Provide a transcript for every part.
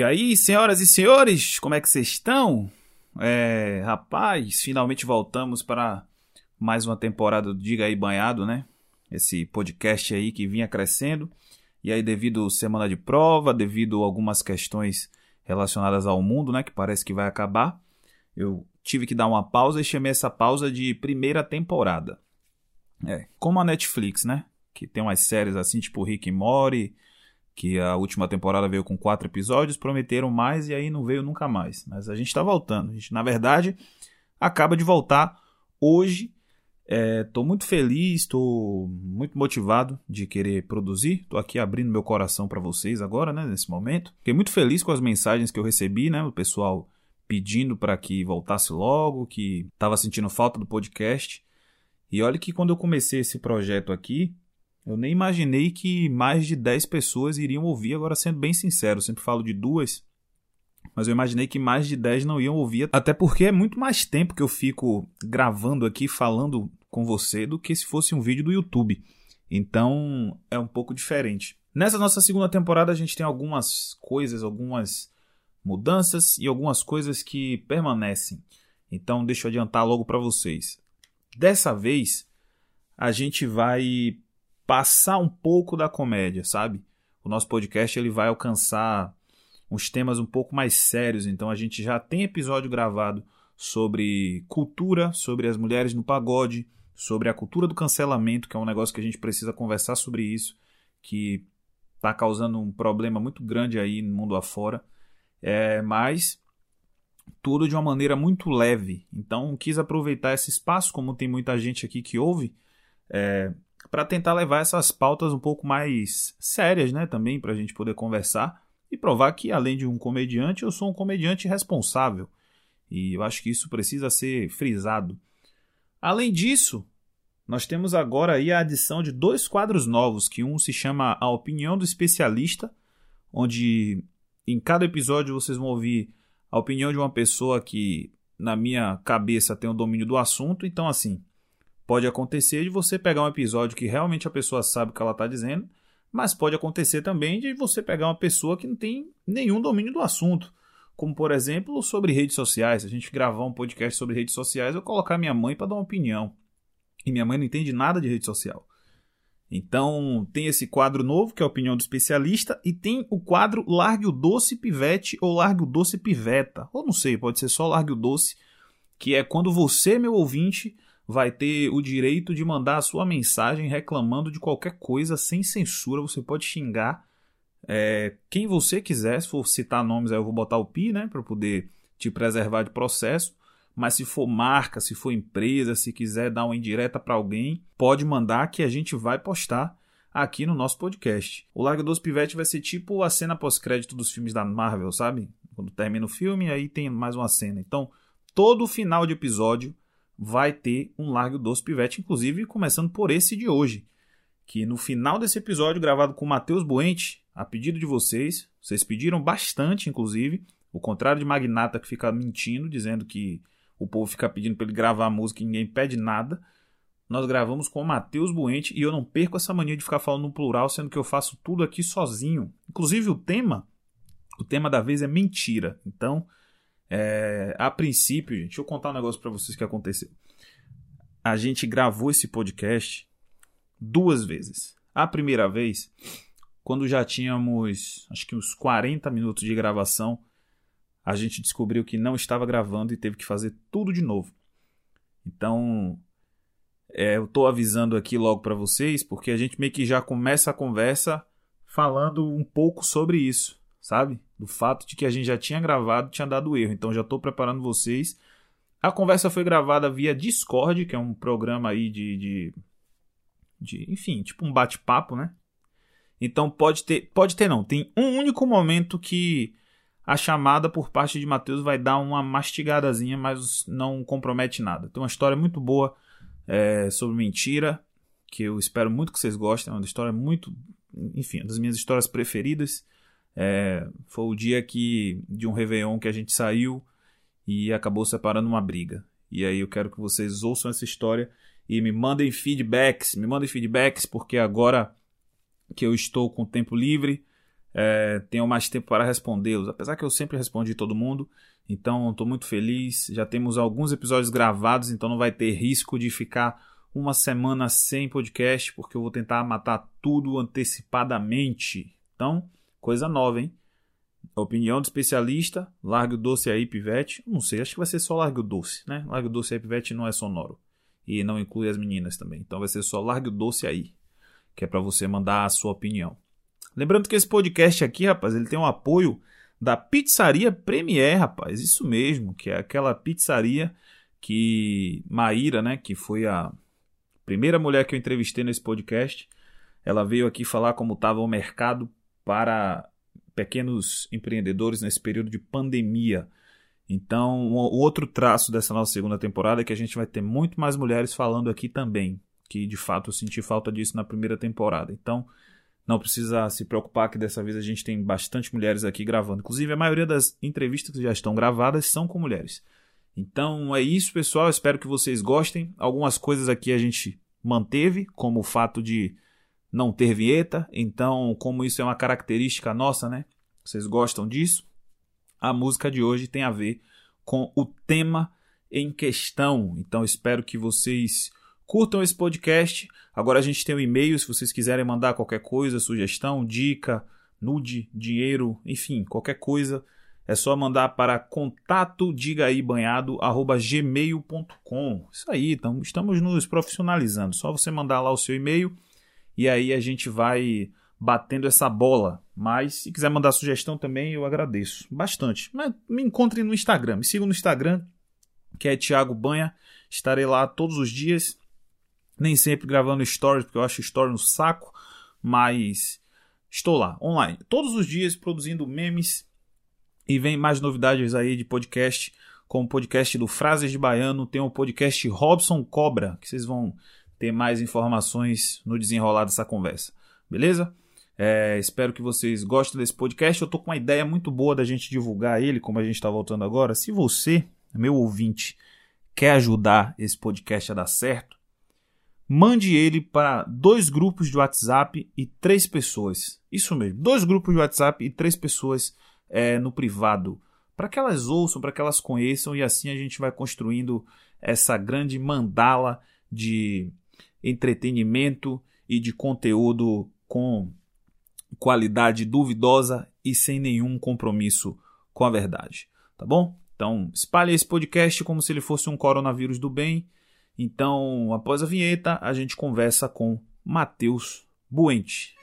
E aí, senhoras e senhores, como é que vocês estão? É, rapaz, finalmente voltamos para mais uma temporada do Diga aí Banhado, né? Esse podcast aí que vinha crescendo. E aí, devido semana de prova, devido algumas questões relacionadas ao mundo, né? Que parece que vai acabar, eu tive que dar uma pausa e chamei essa pausa de primeira temporada. É, como a Netflix, né? Que tem umas séries assim, tipo Rick e Morty, que a última temporada veio com quatro episódios, prometeram mais e aí não veio nunca mais. Mas a gente está voltando. A gente, na verdade, acaba de voltar hoje. Estou é, muito feliz, estou muito motivado de querer produzir. Estou aqui abrindo meu coração para vocês agora, né, nesse momento. Fiquei muito feliz com as mensagens que eu recebi, né, o pessoal pedindo para que voltasse logo, que estava sentindo falta do podcast. E olha que quando eu comecei esse projeto aqui, eu nem imaginei que mais de 10 pessoas iriam ouvir, agora sendo bem sincero, sempre falo de duas, mas eu imaginei que mais de 10 não iam ouvir, até porque é muito mais tempo que eu fico gravando aqui, falando com você, do que se fosse um vídeo do YouTube. Então é um pouco diferente. Nessa nossa segunda temporada a gente tem algumas coisas, algumas mudanças e algumas coisas que permanecem. Então deixa eu adiantar logo para vocês. Dessa vez a gente vai passar um pouco da comédia, sabe? O nosso podcast ele vai alcançar uns temas um pouco mais sérios, então a gente já tem episódio gravado sobre cultura, sobre as mulheres no pagode, sobre a cultura do cancelamento, que é um negócio que a gente precisa conversar sobre isso, que está causando um problema muito grande aí no mundo afora. É, mas tudo de uma maneira muito leve. Então quis aproveitar esse espaço, como tem muita gente aqui que ouve, é, para tentar levar essas pautas um pouco mais sérias, né, também para a gente poder conversar e provar que além de um comediante, eu sou um comediante responsável. E eu acho que isso precisa ser frisado. Além disso, nós temos agora aí a adição de dois quadros novos, que um se chama A Opinião do Especialista, onde em cada episódio vocês vão ouvir a opinião de uma pessoa que na minha cabeça tem o domínio do assunto. Então assim, Pode acontecer de você pegar um episódio que realmente a pessoa sabe o que ela está dizendo, mas pode acontecer também de você pegar uma pessoa que não tem nenhum domínio do assunto. Como, por exemplo, sobre redes sociais. Se a gente gravar um podcast sobre redes sociais, eu colocar minha mãe para dar uma opinião. E minha mãe não entende nada de rede social. Então, tem esse quadro novo, que é a opinião do especialista, e tem o quadro Largue o Doce Pivete ou Largue o Doce Piveta. Ou não sei, pode ser só Largue o Doce, que é quando você, meu ouvinte, vai ter o direito de mandar a sua mensagem reclamando de qualquer coisa sem censura. Você pode xingar é, quem você quiser. Se for citar nomes, aí eu vou botar o pi, né, para poder te preservar de processo. Mas se for marca, se for empresa, se quiser dar uma indireta para alguém, pode mandar que a gente vai postar aqui no nosso podcast. O Largo dos Pivete vai ser tipo a cena pós-crédito dos filmes da Marvel, sabe? Quando termina o filme, aí tem mais uma cena. Então, todo final de episódio vai ter um Largo Doce Pivete, inclusive começando por esse de hoje, que no final desse episódio, gravado com Matheus Buente, a pedido de vocês, vocês pediram bastante, inclusive, o contrário de Magnata que fica mentindo, dizendo que o povo fica pedindo para ele gravar a música e ninguém pede nada. Nós gravamos com o Matheus Buente e eu não perco essa mania de ficar falando no plural, sendo que eu faço tudo aqui sozinho. Inclusive o tema, o tema da vez é mentira. Então, é, a princípio, gente, deixa eu contar um negócio para vocês que aconteceu. A gente gravou esse podcast duas vezes. A primeira vez, quando já tínhamos acho que uns 40 minutos de gravação, a gente descobriu que não estava gravando e teve que fazer tudo de novo. Então, é, eu estou avisando aqui logo para vocês, porque a gente meio que já começa a conversa falando um pouco sobre isso sabe? Do fato de que a gente já tinha gravado, tinha dado erro. Então já estou preparando vocês. A conversa foi gravada via Discord, que é um programa aí de, de, de enfim, tipo um bate-papo, né? Então pode ter, pode ter não. Tem um único momento que a chamada por parte de Matheus vai dar uma mastigadazinha, mas não compromete nada. Tem uma história muito boa é, sobre mentira, que eu espero muito que vocês gostem. É uma história muito, enfim, uma das minhas histórias preferidas. É, foi o dia que de um Réveillon que a gente saiu e acabou separando uma briga. E aí eu quero que vocês ouçam essa história e me mandem feedbacks, me mandem feedbacks, porque agora que eu estou com tempo livre, é, tenham mais tempo para respondê-los. Apesar que eu sempre respondi todo mundo, então estou muito feliz. Já temos alguns episódios gravados, então não vai ter risco de ficar uma semana sem podcast, porque eu vou tentar matar tudo antecipadamente. Então, coisa nova, hein? Opinião do especialista, largue o doce aí, pivete. Não sei, acho que vai ser só largue o doce, né? Largue o doce aí, pivete não é sonoro. E não inclui as meninas também. Então vai ser só largue o doce aí, que é para você mandar a sua opinião. Lembrando que esse podcast aqui, rapaz, ele tem um apoio da Pizzaria Premier, rapaz. Isso mesmo, que é aquela pizzaria que Maíra, né, que foi a primeira mulher que eu entrevistei nesse podcast, ela veio aqui falar como estava o mercado para pequenos empreendedores nesse período de pandemia. Então, o outro traço dessa nossa segunda temporada é que a gente vai ter muito mais mulheres falando aqui também, que de fato eu senti falta disso na primeira temporada. Então, não precisa se preocupar que dessa vez a gente tem bastante mulheres aqui gravando. Inclusive, a maioria das entrevistas que já estão gravadas são com mulheres. Então é isso, pessoal. Espero que vocês gostem. Algumas coisas aqui a gente manteve, como o fato de não ter vinheta. Então, como isso é uma característica nossa, né? Vocês gostam disso? A música de hoje tem a ver com o tema em questão. Então, espero que vocês curtam esse podcast. Agora a gente tem um e-mail, se vocês quiserem mandar qualquer coisa, sugestão, dica, nude, dinheiro, enfim, qualquer coisa, é só mandar para contato gmail.com. Isso aí, então, estamos nos profissionalizando. Só você mandar lá o seu e-mail e aí a gente vai batendo essa bola. Mas se quiser mandar sugestão também, eu agradeço bastante. Mas me encontre no Instagram, me siga no Instagram, que é Thiago Banha. Estarei lá todos os dias nem sempre gravando stories, porque eu acho story no saco, mas estou lá, online, todos os dias produzindo memes e vem mais novidades aí de podcast, como o podcast do Frases de Baiano, tem o podcast Robson Cobra, que vocês vão ter mais informações no desenrolar dessa conversa, beleza? É, espero que vocês gostem desse podcast. Eu tô com uma ideia muito boa da gente divulgar ele, como a gente está voltando agora. Se você, meu ouvinte, quer ajudar esse podcast a dar certo, mande ele para dois grupos de WhatsApp e três pessoas. Isso mesmo, dois grupos de WhatsApp e três pessoas é, no privado. Para que elas ouçam, para que elas conheçam e assim a gente vai construindo essa grande mandala de entretenimento e de conteúdo com qualidade duvidosa e sem nenhum compromisso com a verdade. Tá bom? Então, espalhe esse podcast como se ele fosse um coronavírus do bem então, após a vinheta, a gente conversa com Matheus Buente.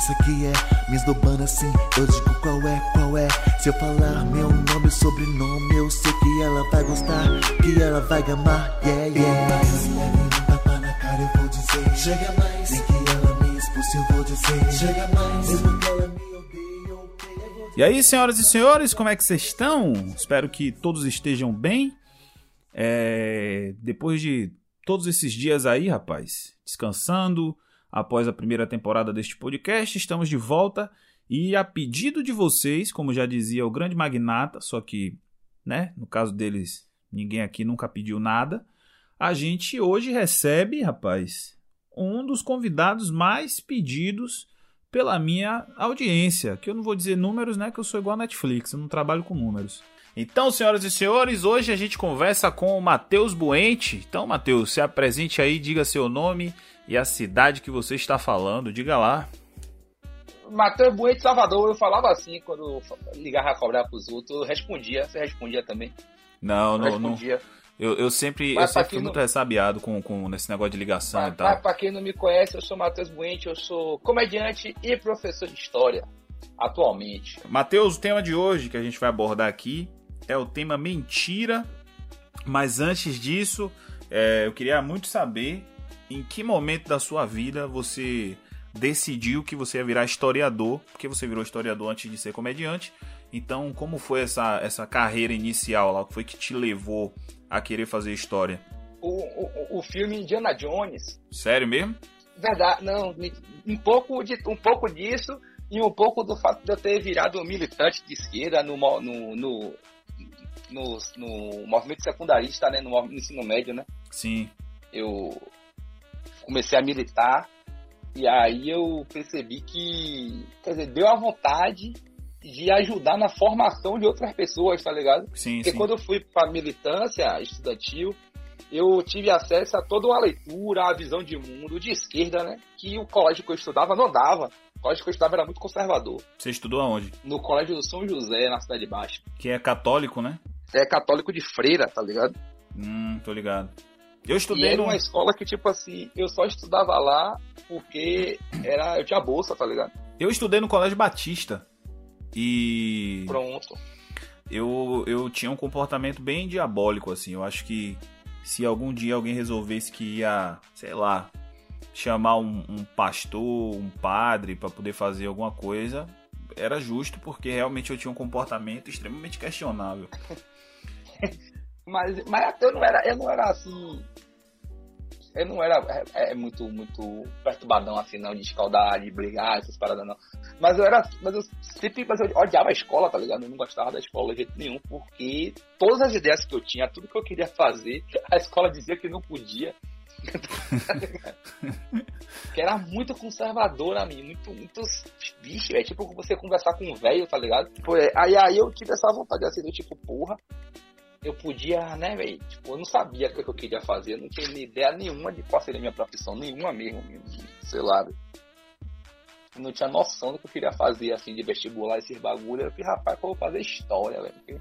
Pensa que é? Me esnobando assim, eu digo qual é, qual é? Se eu falar meu nome e sobrenome, eu sei que ela vai gostar, que ela vai gamar, yeah, yeah. Cara eu vou dizer. Chega mais. Nem que ela me expulse eu vou dizer. Chega mais. Mesmo que ela me odeie okay, E aí senhoras e senhores, como é que vocês estão? Espero que todos estejam bem. É... Depois de todos esses dias aí, rapaz Descansando Após a primeira temporada deste podcast Estamos de volta e a pedido de vocês, como já dizia o grande magnata, só que, né, no caso deles, ninguém aqui nunca pediu nada a gente hoje recebe, rapaz, um dos convidados mais pedidos pela minha audiência. Que eu não vou dizer números, né? Que eu sou igual a Netflix, eu não trabalho com números. Então, senhoras e senhores, hoje a gente conversa com o Matheus Buente. Então, Matheus, se apresente aí, diga seu nome e a cidade que você está falando, diga lá. Matheus Buente Salvador, eu falava assim quando ligava a cobrar pros outros, eu respondia, você respondia também? Não, não, não. Eu, eu sempre, eu sempre fui não... muito ressabiado com, com nesse negócio de ligação pra, e tal. Pra, quem não me conhece, eu sou Matheus Buente, eu sou comediante e professor de história, atualmente. Matheus, o tema de hoje que a gente vai abordar aqui é o tema mentira. Mas antes disso, é, eu queria muito saber em que momento da sua vida você decidiu que você ia virar historiador, porque você virou historiador antes de ser comediante. Então, como foi essa, essa carreira inicial lá? O que foi que te levou a querer fazer história? O, o, o filme Indiana Jones. Sério mesmo? Verdade, não. Um pouco, de, um pouco disso e um pouco do fato de eu ter virado militante de esquerda no, no, no, no, no movimento secundarista, né? No, no ensino médio, né? Sim. Eu comecei a militar e aí eu percebi que, quer dizer, deu a vontade de ajudar na formação de outras pessoas, tá ligado? Sim, Porque sim. quando eu fui pra militância estudantil, eu tive acesso a toda uma leitura, a visão de mundo de esquerda, né? Que o colégio que eu estudava não dava. O colégio que eu estudava era muito conservador. Você estudou aonde? No colégio do São José, na Cidade Baixa. Que é católico, né? É católico de freira, tá ligado? Hum, tô ligado. Eu E estudei era no. uma escola que, tipo assim, eu só estudava lá porque era, eu tinha bolsa, tá ligado? Eu estudei no Colégio Batista. E Pronto. eu, eu tinha um comportamento bem diabólico, assim. Eu acho que se algum dia alguém resolvesse que ia, sei lá, chamar um, um pastor, um padre pra poder fazer alguma coisa, era justo, porque realmente eu tinha um comportamento extremamente questionável. Mas, mas eu não era, eu não era assim. Eu não era é, é muito, muito perturbadão assim, não, de escaldar, de brigar, essas paradas não. Mas eu era. Mas eu sempre mas eu odiava a escola, tá ligado? Eu não gostava da escola de jeito nenhum, porque todas as ideias que eu tinha, tudo que eu queria fazer, a escola dizia que não podia. Que era muito conservadora a mim, muito, muito bicho, é tipo você conversar com um velho, tá ligado? Tipo, é, aí, aí eu tive essa vontade assim, do tipo, porra, eu podia, né, velho? Tipo, eu não sabia o que eu queria fazer, eu não tinha ideia nenhuma de qual seria a minha profissão, nenhuma mesmo, sei lá. Eu não tinha noção do que eu queria fazer, assim, de vestibular, esses bagulho. Eu falei, rapaz, eu vou fazer história, velho.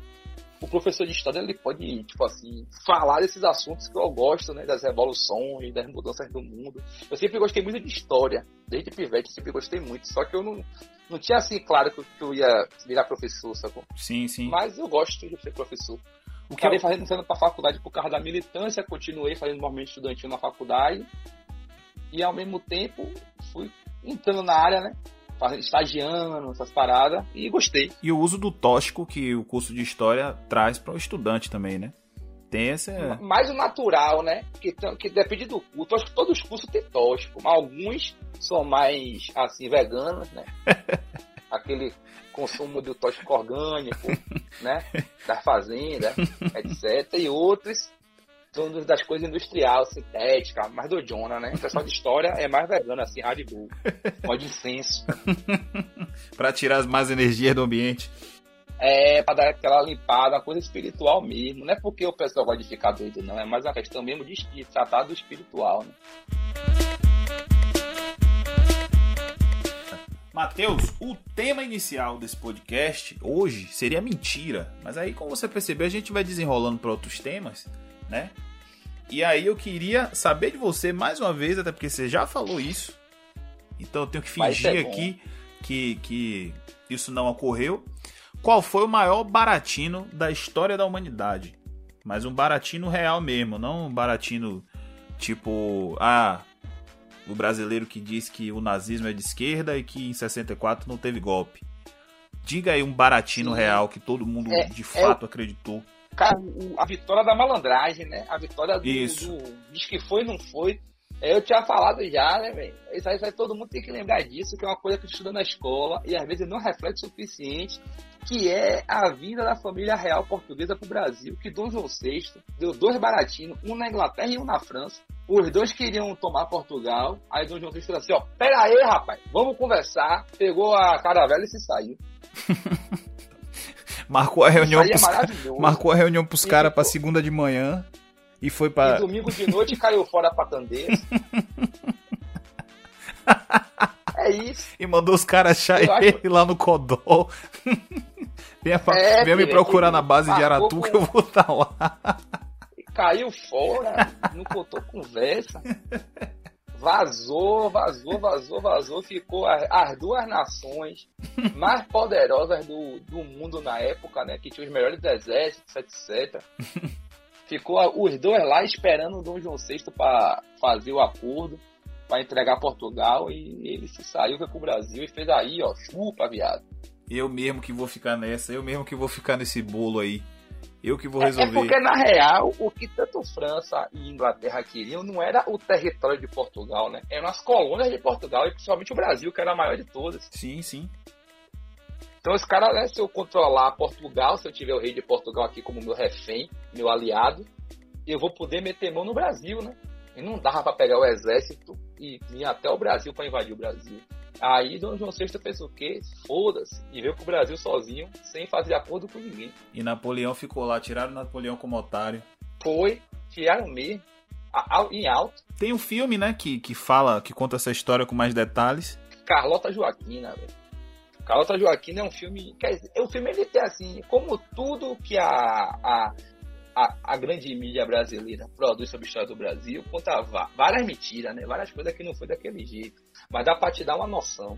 O professor de história, ele pode, tipo assim, falar desses assuntos que eu gosto, né? Das revoluções, das mudanças do mundo. Eu sempre gostei muito de história. Desde pivete, sempre gostei muito. Só que eu não, não tinha, assim, claro que eu ia virar professor, sacou? Sim, sim. Mas eu gosto de ser professor. O que Acabei eu... fazendo sendo pra faculdade por causa da militância, continuei fazendo movimento estudantil na faculdade e ao mesmo tempo fui entrando na área, né? Fazendo, estagiando, essas paradas, e gostei. E o uso do tóxico que o curso de história traz para o estudante também, né? Tem essa. Mais o natural, né? Que, que depende do curso. Acho que todos os cursos têm tóxico, mas alguns são mais, assim, veganos, né? Aquele consumo do tóxico orgânico, né? Da fazenda, etc. E outros são das coisas industriais, sintéticas, mais do Jonah, né? O pessoal de história é mais vegano, assim, bull. Pode incenso. para tirar as más energias do ambiente. É, pra dar aquela limpada, uma coisa espiritual mesmo. Não é porque o pessoal gosta de ficar doido, não. É mais uma questão mesmo de espírito, tratar do espiritual, né? Matheus, o tema inicial desse podcast hoje seria mentira, mas aí, como você percebeu, a gente vai desenrolando para outros temas, né? E aí eu queria saber de você mais uma vez, até porque você já falou isso, então eu tenho que fingir é aqui que, que isso não ocorreu. Qual foi o maior baratino da história da humanidade? Mas um baratino real mesmo, não um baratino tipo, ah, o brasileiro que diz que o nazismo é de esquerda e que em 64 não teve golpe. Diga aí um baratino Sim. real que todo mundo É- de é fato acreditou. Cara, a vitória da malandragem, né? A vitória do, Isso. do diz que foi, não foi. É, Eu tinha falado já, né, velho? Isso aí, isso aí todo mundo tem que lembrar disso, que é uma coisa que estuda na escola e às vezes não reflete o suficiente, que é a vinda da família real portuguesa pro Brasil, que Dom João VI deu dois baratinos, um na Inglaterra e um na França. Os dois queriam tomar Portugal, aí Dom João VI falou assim, ó, pera aí, rapaz, vamos conversar. Pegou a caravela e se saiu. Marcou a reunião é pros, marcou a reunião pros caras pra segunda de manhã e foi E pra. domingo de noite caiu fora pra Candeias. é isso. E mandou os caras achar Eu acho- ele lá no Codol. Venha, pra- É, venha me procurar na base de Aratu que eu vou estar lá. Caiu fora, não contou conversa. Vazou, vazou, vazou, vazou. Ficou as duas nações mais poderosas do, do mundo na época, né? Que tinha os melhores exércitos, etc. Ficou os dois lá esperando o Dom João VI para fazer o acordo, para entregar Portugal. E ele se saiu, foi pro Brasil e fez aí, ó, chupa, viado. Eu mesmo que vou ficar nessa, eu mesmo que vou ficar nesse bolo aí. Eu que vou É, é resolver. porque, na real, o que tanto França e Inglaterra queriam não era o território de Portugal, né? Eram as colônias de Portugal, e principalmente o Brasil, que era a maior de todas. Sim, sim. Então, os caras, né, se eu controlar Portugal, se eu tiver o rei de Portugal aqui como meu refém, meu aliado, eu vou poder meter mão no Brasil, né? E não dava pra pegar o exército e vir até o Brasil pra invadir o Brasil. Aí Dom João VI pensou o quê? Foda-se. E veio pro Brasil sozinho, sem fazer acordo com ninguém. E Napoleão ficou lá, tiraram Napoleão como otário. Foi, tiraram mesmo, a- a- em alto. Tem um filme, né, que, que fala, que conta essa história com mais detalhes. Carlota Joaquina, velho. Carlota Joaquina é um filme. O filme ele tem assim, como tudo que a, a, a, a grande mídia brasileira produz sobre a história do Brasil, conta várias mentiras, né? Várias coisas que não foi daquele jeito. Mas dá pra te dar uma noção.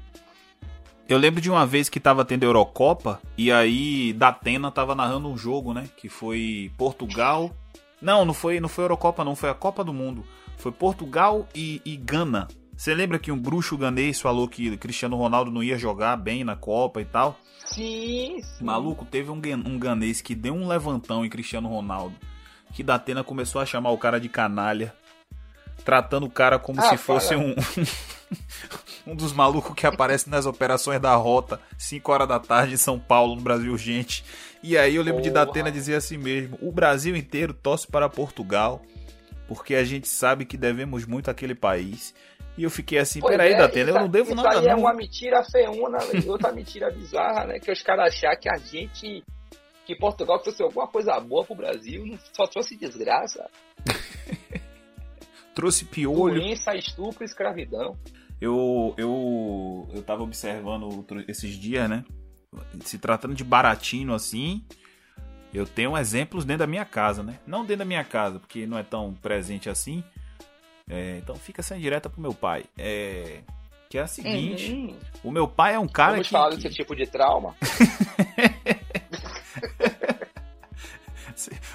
Eu lembro de uma vez que tava tendo Eurocopa e aí Datena tava narrando um jogo, né? Que foi Portugal. Não, não foi, não foi Eurocopa, não, foi a Copa do Mundo. Foi Portugal e, e Gana. Você lembra que um bruxo ganês falou que Cristiano Ronaldo não ia jogar bem na Copa e tal? Sim, sim. Maluco, teve um, um ganês que deu um levantão em Cristiano Ronaldo. Que Datena começou a chamar o cara de canalha. Tratando o cara como Ah, se fosse um. um dos malucos que aparece nas operações da rota, 5 horas da tarde em São Paulo, no Brasil Urgente. E aí eu lembro de Porra. Datena dizer assim mesmo: o Brasil inteiro torce para Portugal, porque a gente sabe que devemos muito àquele país. E eu fiquei assim, Pois peraí, é, Datena, eu não devo isso nada aí é não. uma mentira feuna, outra mentira bizarra, né? Que os caras achar que a gente, que Portugal trouxe alguma coisa boa pro Brasil, só trouxe desgraça, Trouxe piolho. doença, estupro escravidão. Eu, eu, eu tava observando outro- esses dias, né? Se tratando de baratinho assim, eu tenho exemplos dentro da minha casa, né? Não dentro da minha casa, porque não é tão presente assim. É, então fica essa direta pro meu pai. É, que é a seguinte: Uhum. o meu pai é um cara Vamos que. falar que- desse tipo de trauma.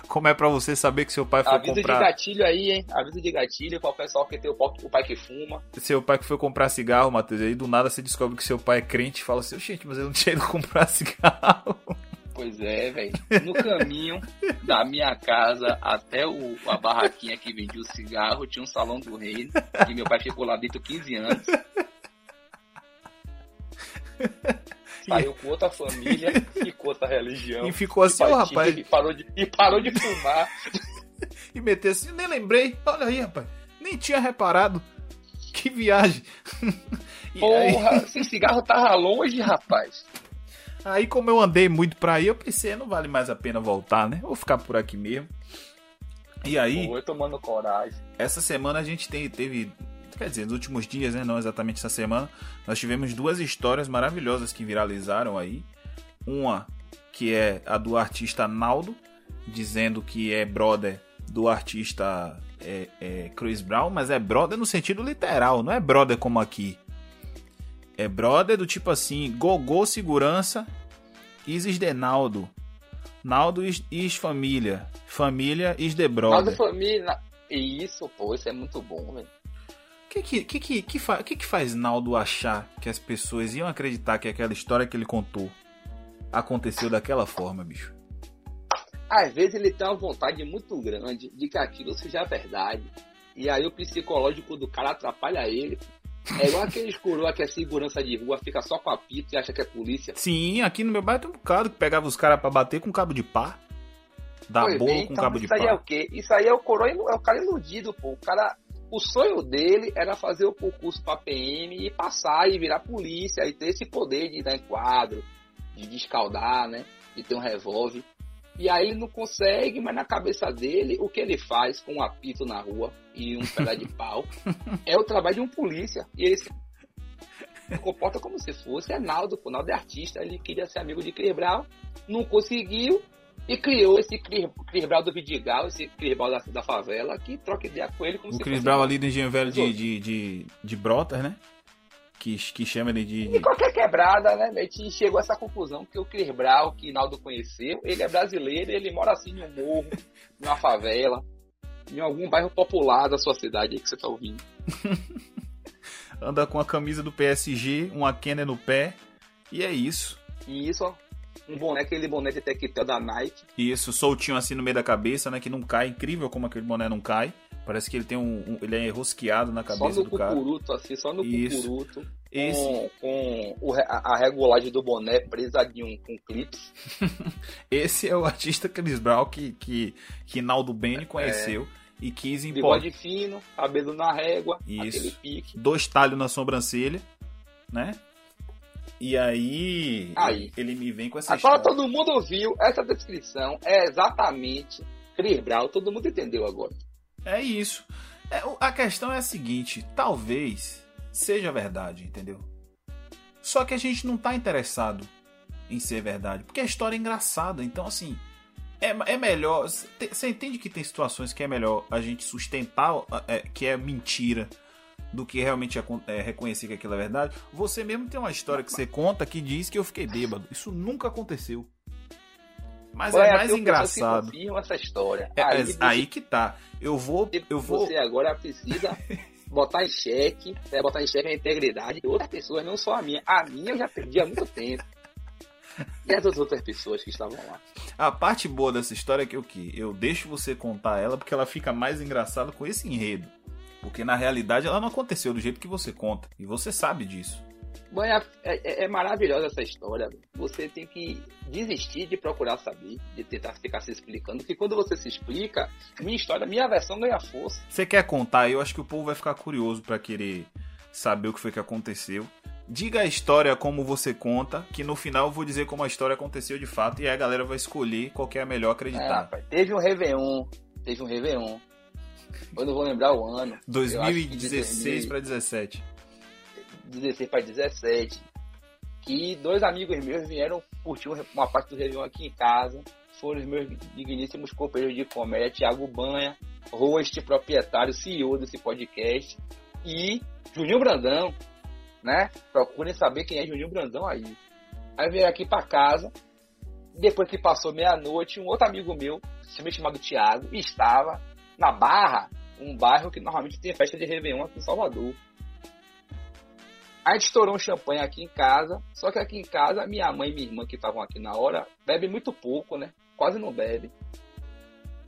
Como é pra você saber que seu pai foi Aviso de comprar. gatilho aí, hein? Aviso de gatilho para o pessoal que tem o pai, o pai que fuma. Seu pai que foi comprar cigarro, Matheus, aí do nada você descobre que seu pai é crente e fala assim, gente, mas eu não tinha ido comprar cigarro. Pois é, velho. No caminho da minha casa até o, a barraquinha que vendia o cigarro, tinha um salão do reino. E meu pai ficou lá dentro 15 anos. Saiu com outra família com outra religião. E ficou assim, rapaz, E parou, de, e parou de fumar. e meteu assim, nem lembrei. Olha aí, rapaz. Nem tinha reparado. Que viagem. E aí, Porra, esse cigarro tava longe, rapaz. Aí, como eu andei muito pra aí, eu pensei, não vale mais a pena voltar, né? Vou ficar por aqui mesmo. E aí, Foi tomando coragem. essa semana a gente tem- teve. Quer dizer, nos últimos dias, né? Não exatamente essa semana, nós tivemos duas histórias maravilhosas que viralizaram aí. Uma que é a do artista Naldo, dizendo que é brother do artista é, é, Chris Brown, mas é brother no sentido literal, não é brother como aqui. É brother do tipo assim, Gogô Segurança, Isis de Naldo. Naldo is, is família. Família is the brother. Nossa família. Isso, pô, isso é muito bom, velho. O que que, que, que, que, fa- que que faz Naldo achar que as pessoas iam acreditar que aquela história que ele contou aconteceu daquela forma, bicho? Às vezes ele tem uma vontade muito grande de que aquilo seja verdade. E aí o psicológico do cara atrapalha ele. É igual aqueles coroa que é segurança de rua, fica só com apito e acha que é polícia. Sim, aqui no meu bairro tem um bocado que pegava os caras pra bater com cabo de pá. Dá Pois bolo é, com então cabo de isso aí é pá. o quê? Isso aí é o coroa, é o cara iludido, pô. O cara, o sonho dele era fazer o concurso pra PM e passar e virar polícia e ter esse poder de dar em quadro, de descaldar, né? De ter um revólver. E aí ele não consegue, mas na cabeça dele, o que ele faz com um apito na rua e um pedaço de pau é o trabalho de um polícia. E ele se comporta como se fosse Arnaldo, pô. Naldo é artista, ele queria ser amigo de Brown, não conseguiu, e criou esse Brown do Vidigal, esse Cris da, da favela, que troca ideia com ele como O se Chris fosse ali do Engenho Velho de, de, de, de Brotas, né? Que, que chama ele de. De- qualquer quebrada, né? A gente chegou a essa conclusão que o Cris Brown, que Naldo conheceu, ele é brasileiro, ele mora assim em um morro, em uma favela, em algum bairro popular da sua cidade aí que você tá ouvindo. Anda com a camisa do PSG, uma Kenner no pé. E é isso. E isso, ó, Um boné, aquele boné de tectel da Nike. Isso, soltinho assim no meio da cabeça, né? Que não cai. Incrível como aquele boné não cai. Parece que ele tem um. um ele é enrosqueado na cabeça só no do cara. cucuruto, assim, só no Isso. cucuruto. Esse, Com, com o a regulagem do boné presa de um, com clips. esse é o artista Chris Brown que, que, que Naldo Bene conheceu e quis impor Bigode fino, cabelo na régua, Isso. aquele pique. dois talhos na sobrancelha, né? E aí, Aí. ele me vem com essa Agora história. todo mundo viu essa descrição. É exatamente Chris Brown. Todo mundo entendeu agora. É isso. É, a questão é a seguinte: talvez seja verdade, entendeu? Só que a gente não tá interessado em ser verdade, porque a história é engraçada. Então, assim, é, é melhor. Você entende que tem situações que é melhor a gente sustentar é, que é mentira do que realmente é, reconhecer que aquilo é verdade? Você mesmo tem uma história que você conta que diz que eu fiquei bêbado. Isso nunca aconteceu. Mas Olha, é mais engraçado. Que essa história. É, é, você- aí que tá. Eu vou. Eu vou. Você agora precisa botar em xeque, é, botar em xeque a integridade de outras pessoas, não só a minha. A minha eu já perdi há muito tempo. E as outras pessoas que estavam lá. A parte boa dessa história é que o que? Eu deixo você contar ela porque ela fica mais engraçada com esse enredo. Porque na realidade ela não aconteceu do jeito que você conta. E você sabe disso. Mãe, é, é- é maravilhosa essa história. Você tem que desistir de procurar saber, de tentar ficar se explicando, porque quando você se explica, minha história, minha versão ganha força. Você quer contar? Eu acho que o povo vai ficar curioso pra querer saber o que foi que aconteceu. Diga a história como você conta, que no final eu vou dizer como a história aconteceu de fato e aí a galera vai escolher qual que é a melhor É, acreditar. rapaz, teve um Réveillon, teve um Réveillon. Eu não vou lembrar o ano. Eu acho que 2016 de pra 17. 16 para 17, que dois amigos meus vieram curtir uma parte do Réveillon aqui em casa. Foram os meus digníssimos companheiros de comédia, Thiago Banha, host, proprietário, CEO desse podcast, e Juninho Brandão, né? Procurem saber quem é Juninho Brandão aí. Aí veio aqui para casa, depois que passou meia-noite, um outro amigo meu, chamado Thiago, estava na Barra, um bairro que normalmente tem festa de Réveillon aqui em Salvador. A gente estourou um champanhe aqui em casa, só que aqui em casa, minha mãe e minha irmã que estavam aqui na hora, bebem muito pouco, né? Quase não bebe.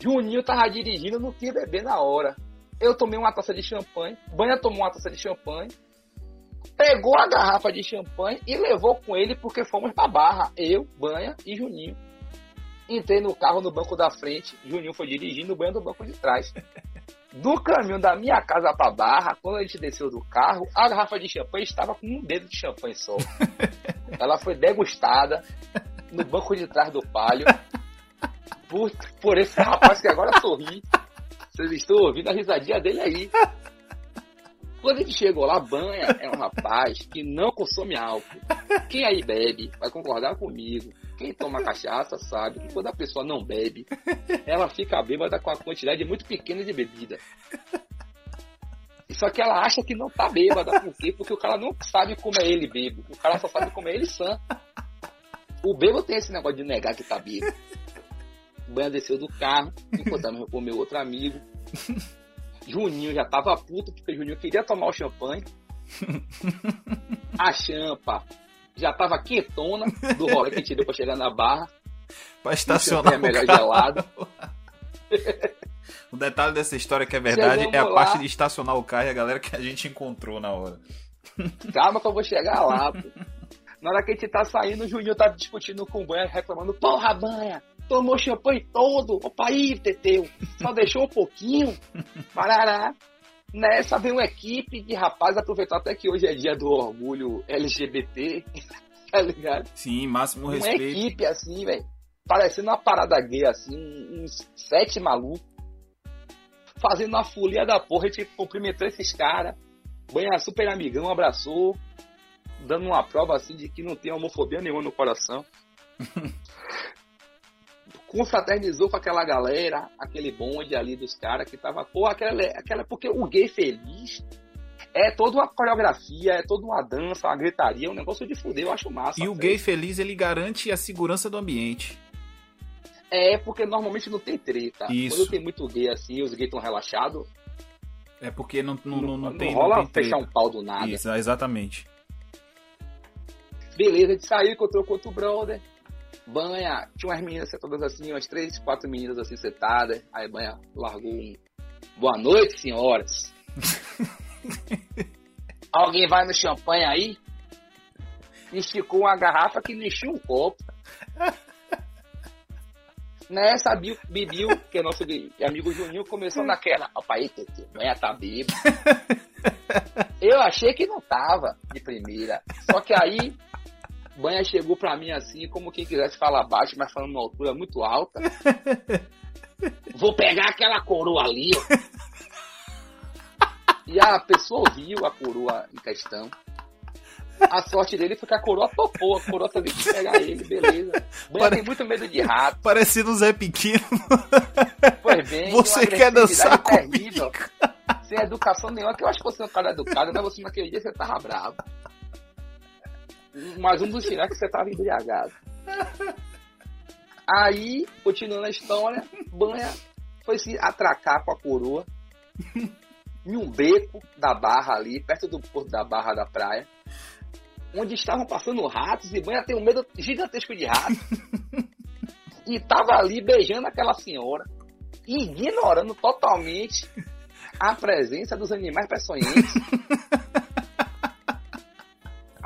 Juninho tava dirigindo, não tinha beber na hora. Eu tomei uma taça de champanhe, Banha tomou uma taça de champanhe, pegou a garrafa de champanhe e levou com ele porque fomos pra barra. Eu, Banha e Juninho. Entrei no carro no banco da frente, Juninho foi dirigindo, Banha no banco de trás. Do caminho da minha casa pra barra, quando a gente desceu do carro, a garrafa de champanhe estava com um dedo de champanhe só. Ela foi degustada no banco de trás do palio por, por esse rapaz que agora sorri. Vocês estão ouvindo a risadinha dele aí. Quando a gente chegou lá, Banha é um rapaz que não consome álcool. Quem aí bebe vai concordar comigo. Quem toma cachaça sabe que quando a pessoa não bebe, ela fica bêbada com a quantidade muito pequena de bebida. Só que ela acha que não tá bêbada. Por quê? Porque o cara não sabe como é ele bebo. O cara só sabe como é ele sã. O bêbado tem esse negócio de negar que tá bêbado. O Banha desceu do carro, encontramos com meu outro amigo. Juninho já tava puto, porque Juninho queria tomar o champanhe. A champa já tava quietona do rolê que a gente deu pra chegar na barra. Pra estacionar é o melhor carro. gelado. O detalhe dessa história que é verdade Chegamos é a lá. parte de estacionar o carro e a galera que a gente encontrou na hora. Calma que eu vou chegar lá, pô. Na hora que a gente tá saindo, o Juninho tá discutindo com o Banha, reclamando, porra, Banha, tomou champanhe todo, opa aí, Teteu, só deixou um pouquinho, parará. Nessa vem uma equipe de rapazes, aproveitou até que hoje é dia do orgulho LGBT, tá ligado? Sim, máximo Uma respeito. equipe assim, velho, parecendo uma parada gay, assim, uns sete malucos, fazendo uma folia da porra, a gente cumprimentou esses caras, Banha super amigão, abraçou, dando uma prova assim de que não tem homofobia nenhuma no coração. Confraternizou com aquela galera, aquele bonde ali dos caras que tava, pô, aquela, aquela. Porque o gay feliz é toda uma coreografia, é toda uma dança, uma gritaria, um negócio de fuder, eu acho massa. E o gay feliz, ele garante a segurança do ambiente. É, porque normalmente não tem treta. Isso. Quando tem muito gay assim, os gays estão relaxados, É porque não, não, não, não tem. rola não tem fechar um pau do nada. Isso, exatamente. Beleza, a gente saiu, encontrou com outro brother. Banha, tinha umas meninas sentadas assim, umas três, quatro meninas assim sentadas. Aí Banha largou um. Boa noite, senhoras. Alguém vai no champanhe aí? Esticou uma garrafa que encheu um copo. Nessa, Bibiu, que é nosso amigo Juninho, começou naquela. Opa, que Banha tá bêbado. Eu achei que não tava de primeira. Só que aí Banha chegou pra mim assim, como quem quisesse falar baixo, mas falando uma altura muito alta. Vou pegar aquela coroa ali, ó. E a pessoa ouviu a coroa em questão. A sorte dele foi que a coroa topou. A coroa também quis pegar ele, beleza. Banha Pare... tem muito medo de rato. Parecendo o Zé Pequeno. Pois bem, Você quer dançar terrível. Sem educação nenhuma, que eu acho que você é um cara educado, mas você naquele dia você tava bravo mas um dos finais que você tava embriagado. Aí, continuando a história, Banha foi se atracar com a coroa em um beco da barra ali, perto do porto da barra da praia, onde estavam passando ratos e Banha tem um medo gigantesco de ratos. e tava ali beijando aquela senhora, ignorando totalmente a presença dos animais peçonhentos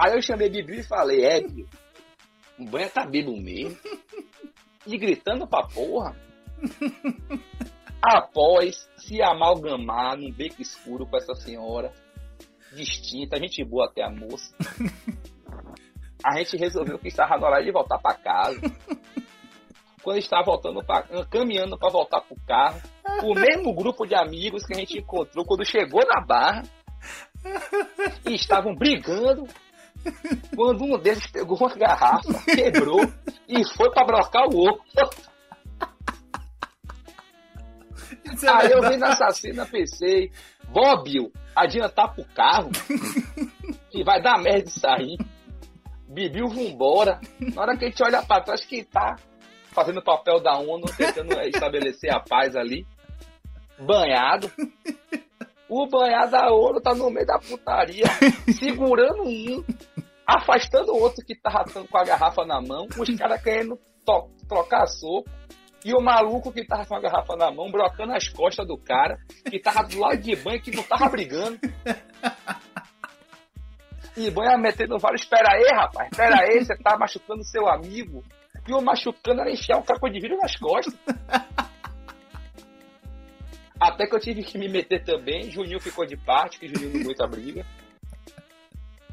Aí eu chamei Bibi e falei, é, Bibi, o banho tá bebo mesmo. E gritando pra porra. Após se amalgamar num beco escuro com essa senhora, distinta, a gente boa até a moça. A gente resolveu que estava na hora de voltar para casa. Quando estava voltando pra, caminhando para voltar pro carro, o mesmo grupo de amigos que a gente encontrou quando chegou na barra e estavam brigando quando um deles pegou uma garrafa, quebrou e foi para brocar o outro. É Aí eu vi na assassina, pensei, Bobil, adiantar pro carro, que vai dar merda isso aí. Bibiu, vambora. Na hora que a gente olha pra trás, quem tá fazendo o papel da ONU, tentando estabelecer a paz ali, banhado. O banhado a ouro tá no meio da putaria, segurando um, afastando o outro que tava com a garrafa na mão, os caras querendo trocar soco. E o maluco que tava com a garrafa na mão, brocando as costas do cara, que tava do lado de banho, que não tava brigando. E banho metendo vários, espera aí, rapaz, espera aí, você tá machucando seu amigo. E o machucando era enfiar um caco de vidro nas costas. Até que eu tive que me meter também. Juninho ficou de parte, que Juninho não aguenta briga.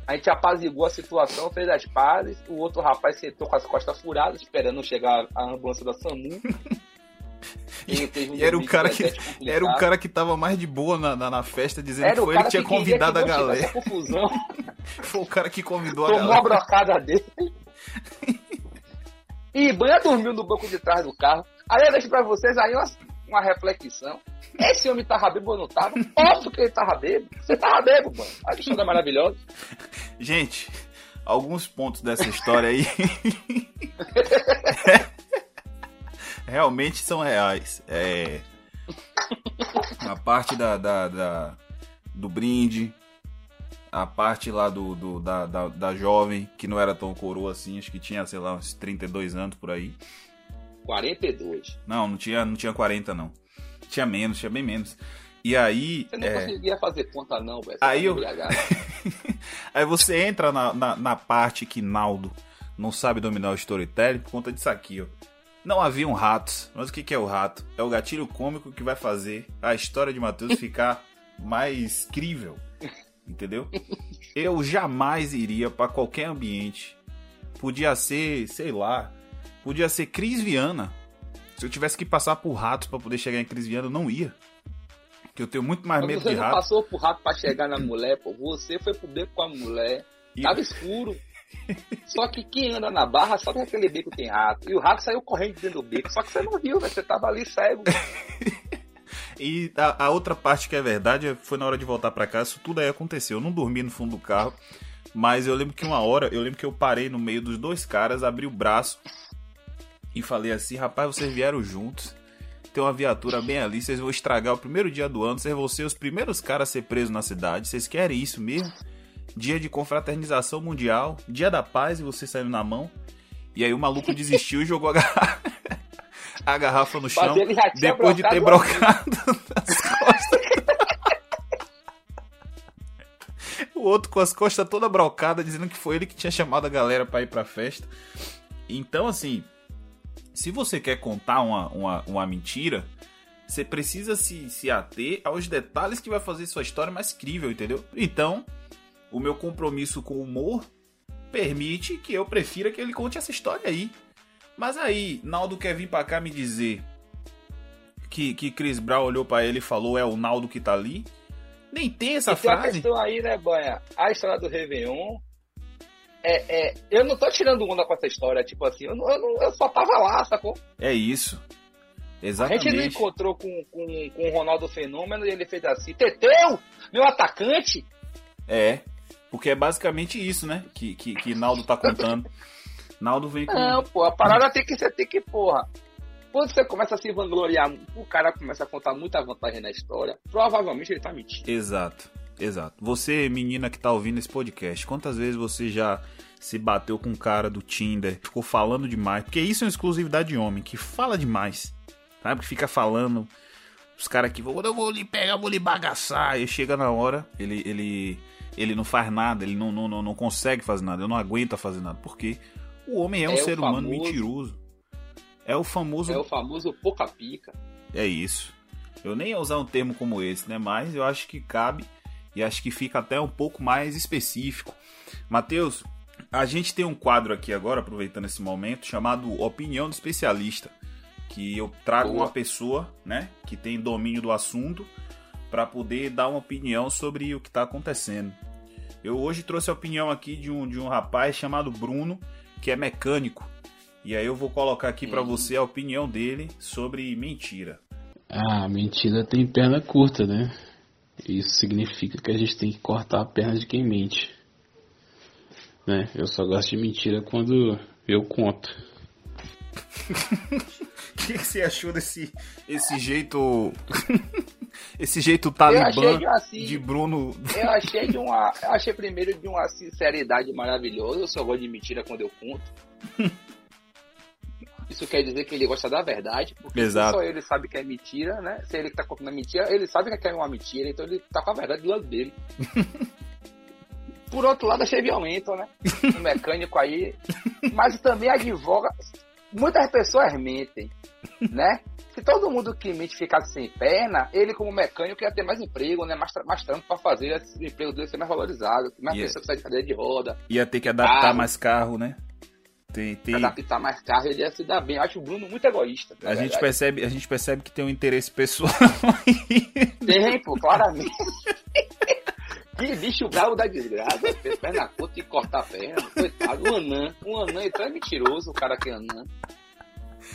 A gente apaziguou a situação, fez as pazes. O outro rapaz sentou com as costas furadas, esperando chegar a ambulância da SAMU. Um e era o cara que era o cara que tava mais de boa na, na, na festa, dizendo era que foi ele que tinha convidado a galera. Foi o cara que convidou Tomou a galera. Tomou a brocada dele. e Banha dormiu no banco de trás do carro. Aí eu deixo pra vocês aí uma, uma reflexão. Esse homem tava bêbado ou não tava? Óbvio que ele tava bêbado. Você tava bêbado, mano. A história é maravilhosa. Gente, alguns pontos dessa história aí. realmente são reais. É. A parte da, da, da, do brinde, a parte lá do, do da, da, da, jovem, que não era tão coroa assim, acho que tinha, sei lá, uns 32 anos por aí. 42. Não, não tinha, não tinha 40, não. Tinha menos, tinha bem menos. E aí. Você não é... conseguia fazer conta, não, velho. Aí eu. aí você entra na, na, na, parte que Naldo não sabe dominar o storytelling por conta disso aqui, ó. Não haviam ratos. Mas o que, que é o rato? É o gatilho cômico que vai fazer a história de Matheus ficar mais crível. Entendeu? Eu jamais iria para qualquer ambiente. Podia ser, sei lá, podia ser Cris Viana se eu tivesse que passar por ratos para poder chegar em Cris Viana, eu não ia. Porque eu tenho muito mais Mas medo de rato. Você não passou por rato para chegar na mulher, pô. Você foi pro beco com a mulher. E... Tava escuro. Só que quem anda na barra sabe que aquele beco tem rato. E o rato saiu correndo dentro do beco. Só que você não viu, né? Você tava ali cego. e a, a, outra parte que é verdade foi na hora de voltar para casa. Isso tudo aí aconteceu. Eu não dormi no fundo do carro. Mas eu lembro que uma hora, eu lembro que eu parei no meio dos dois caras, abri o braço e falei assim: rapaz, vocês vieram juntos. Tem uma viatura bem ali, vocês vão estragar o primeiro dia do ano, vocês vão ser os primeiros caras a ser presos na cidade. Vocês querem isso mesmo? Dia de confraternização mundial, dia da paz e vocês saindo na mão. E aí o maluco desistiu e jogou a garrafa, a garrafa no chão depois de ter brocado brocado as costas. o outro com as costas toda brocada, dizendo que foi ele que tinha chamado a galera pra ir pra festa. Então, assim, se você quer contar uma, uma, uma mentira, você precisa se, se ater aos detalhes que vai fazer sua história mais crível, entendeu? Então, o meu compromisso com o humor permite que eu prefira que ele conte essa história aí. Mas aí, Naldo quer vir pra cá me dizer que, que Chris Brown olhou pra ele e falou: é o Naldo que tá ali. Nem tem essa E tem a frase. questão aí, né, Banha? A história do Réveillon. É, é, eu não tô tirando onda com essa história, tipo assim, eu, não- eu, não- eu só tava lá, sacou? É isso. A Exatamente. gente não encontrou com, com, com o Ronaldo Fenômeno e ele fez assim, Teteu, meu atacante, É. Porque é basicamente isso, né? Que, que, que Naldo tá contando. Naldo vem com. Não, pô, a parada tem que ser, tem que, porra. Quando você começa a se vangloriar, o cara começa a contar muita vantagem na história, provavelmente ele tá mentindo. Exato, exato. Você, menina que tá ouvindo esse podcast, quantas vezes você já se bateu com um cara do Tinder, ficou falando demais? Porque isso é uma exclusividade de homem, que fala demais, sabe? Que fica falando. Os caras que vão, eu vou lhe pegar, eu vou lhe bagaçar. E chega na hora, ele, ele, ele não faz nada, ele não, não, não, não consegue fazer nada, ele não aguenta fazer nada. Porque o homem é um É o ser humano famoso- mentiroso. É o famoso É o famoso pouca pica. é isso. Eu nem ia usar um termo como esse, né? Mas eu acho que cabe e acho que fica até um pouco mais específico. Matheus, a gente tem um quadro aqui agora, aproveitando esse momento, chamado Opinião do Especialista. Que eu trago Boa. uma pessoa, né, que tem domínio do assunto, para poder dar uma opinião sobre o que está acontecendo. Eu hoje trouxe a opinião aqui de um, de um rapaz chamado Bruno, que é mecânico. E aí eu vou colocar aqui para Uhum. você a opinião dele sobre mentira. Ah, mentira tem perna curta, né? Isso significa que a gente tem que cortar a perna de quem mente. Né? Eu só gosto de mentira quando eu conto. O que, que você achou desse esse jeito. esse jeito talibã de assim, de Bruno. eu achei de uma, eu achei primeiro de uma sinceridade maravilhosa. Eu só gosto de mentira quando eu conto. Isso quer dizer que ele gosta da verdade, porque Exato. só ele sabe que é mentira, né? Se ele tá contando a mentira, ele sabe que é uma mentira, então ele tá com a verdade do lado dele. Por outro lado, achei violento, né? O mecânico aí. Mas também advoga. Muitas pessoas mentem, né? Se todo mundo que mente ficasse sem perna, ele como mecânico ia ter mais emprego, né? Mais, mais trampo pra fazer, esse emprego dele ser mais valorizado. Mais Yeah. pessoas que de cadeira de roda, Ia ter que adaptar Carro. mais carro, né? Tem, tem... adaptar mais carro, ele ia se dar bem. Eu acho o Bruno muito egoísta. na A gente, percebe, a gente percebe que tem um interesse pessoal. Tem, pô, claramente. Que bicho bravo da desgraça, fez perna curta e cortar a perna. Coitado, um anã. Um anã, então é mentiroso o cara que é anã.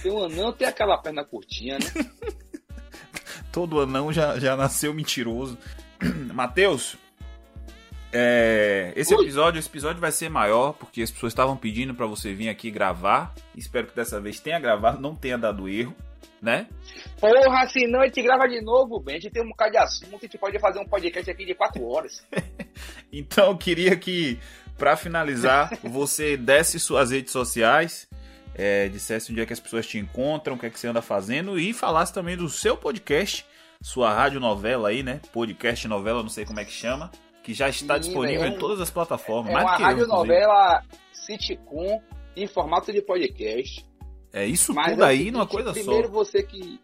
Tem um anão, tem aquela perna curtinha, né? Todo anão já, já nasceu mentiroso. Matheus, é, esse episódio, esse episódio vai ser maior porque as pessoas estavam pedindo pra você vir aqui gravar. Espero que dessa vez tenha gravado, não tenha dado erro, né? Porra, senão a gente grava de novo, bem. A gente tem um bocado de assunto, a gente pode fazer um podcast aqui de quatro horas. Então eu queria que, pra finalizar, você desse suas redes sociais, é, dissesse onde é que as pessoas te encontram, o que é que você anda fazendo e falasse também do seu podcast, sua rádio novela aí, né? Podcast novela, não sei como é que chama, que já está Menina, disponível é em todas as plataformas. É mais uma radionovela sitcom em formato de podcast. É isso Mas tudo é aí numa coisa primeiro só. você que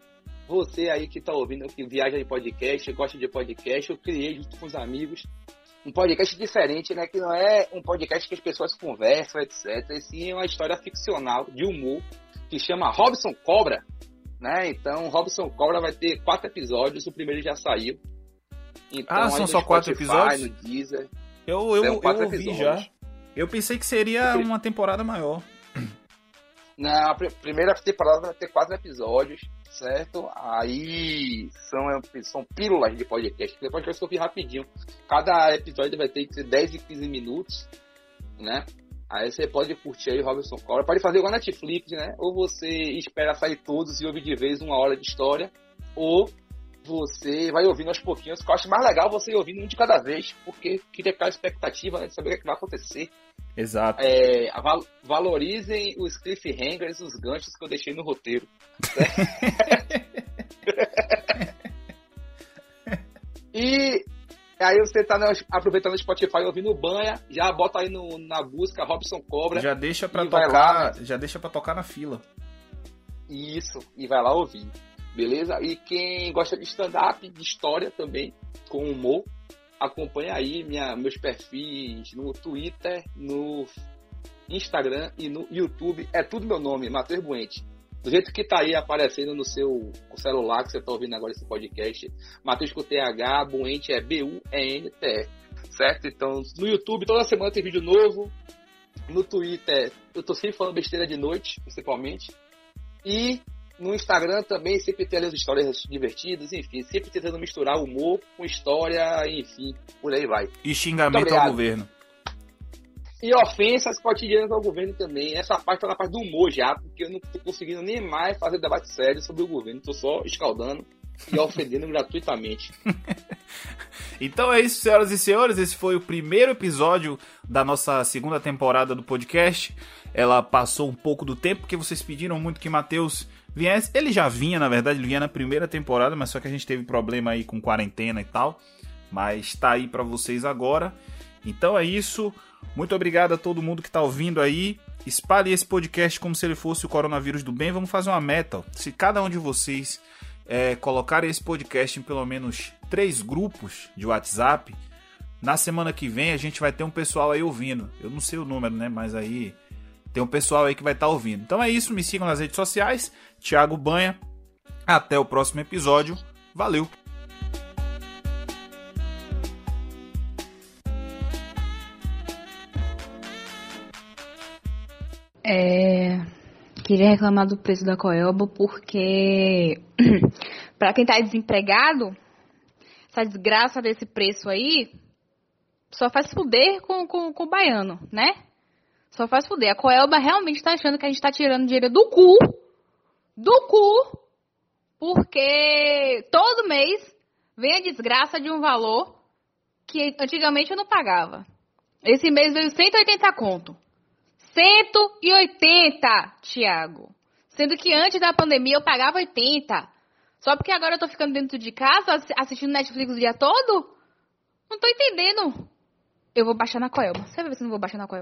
você aí que tá ouvindo, que viaja de podcast, gosta de podcast, eu criei junto com os amigos um podcast diferente, né? Que não é um podcast que as pessoas conversam, etc. E sim é uma história ficcional de humor que chama Robson Cobra, né? Então, Robson Cobra vai ter quatro episódios, o primeiro já saiu. Então, Ah, são só quatro Spotify, episódios? No Deezer, Eu, eu, eu ouvi episódios. já. Eu pensei que seria uma temporada maior. Na pr- primeira temporada vai ter quatro episódios, certo? Aí são, são pílulas de podcast. Podcast que eu fiz rapidinho. Cada episódio vai ter entre 10 e 15 minutos, né? Aí você pode curtir aí o Robinson Cobra. Pode fazer igual a Netflix, né? Ou você espera sair todos e ouve de vez uma hora de história. Ou você vai ouvindo aos pouquinhos. Que eu acho mais legal você ir ouvindo um de cada vez. Porque cria aquela expectativa né, de saber o que, é que vai acontecer. Exato. É, val valorizem os cliffhangers, os ganchos que eu deixei no roteiro. e aí você tá aproveitando o Spotify ouvindo banha, já bota aí no, na busca Robson Cobra. Já deixa pra tocar, lá, já deixa para tocar na fila. Isso, e vai lá ouvir. Beleza? E quem gosta de stand-up, de história também, com humor, acompanha aí minha, meus perfis no Twitter, no Instagram e no YouTube. É tudo meu nome, Matheus Buente. Do jeito que tá aí aparecendo no seu celular que você tá ouvindo agora esse podcast, Matheus com TH, Buente é B-U-E-N-T-E. Certo? Então, no YouTube toda semana tem vídeo novo. No Twitter, eu tô sempre falando besteira de noite, principalmente. E no Instagram também sempre tem as histórias divertidas, enfim, sempre tentando misturar humor com história, enfim, por aí vai. E xingamento ao governo. E ofensas cotidianas ao governo também. Essa parte tá na parte do humor já, porque eu não tô conseguindo nem mais fazer debate sério sobre o governo. Tô só escaldando e ofendendo gratuitamente. então é isso, senhoras e senhores. Esse foi o primeiro episódio da nossa segunda temporada do podcast. Ela passou um pouco do tempo, porque vocês pediram muito que Matheus viesse. Ele já vinha, na verdade, ele vinha na primeira temporada, mas só que a gente teve problema aí com quarentena e tal. Mas tá aí para vocês agora. Então é isso. Muito obrigado a todo mundo que tá ouvindo aí. Espalhe esse podcast como se ele fosse o coronavírus do bem. Vamos fazer uma meta. Se cada um de vocês é, colocarem esse podcast em pelo menos três grupos de WhatsApp, na semana que vem a gente vai ter um pessoal aí ouvindo. Eu não sei o número, né? Mas aí tem um pessoal aí que vai estar tá ouvindo. Então é isso, me sigam nas redes sociais. Thiago Banha. Até o próximo episódio. Valeu! É, queria reclamar do preço da Coelba porque para quem tá desempregado, essa desgraça desse preço aí só faz fuder com, com, com o baiano, né? Só faz fuder. A Coelba realmente tá achando que a gente tá tirando dinheiro do cu. Do cu. Porque todo mês vem a desgraça de um valor que antigamente eu não pagava. Esse mês veio 180 conto. 180, Tiago. Sendo que antes da pandemia eu pagava 80. Só porque agora eu tô ficando dentro de casa assistindo Netflix o dia todo? Não tô entendendo. Eu vou baixar na Coelba. Você vai ver se eu não vou baixar na Coelba.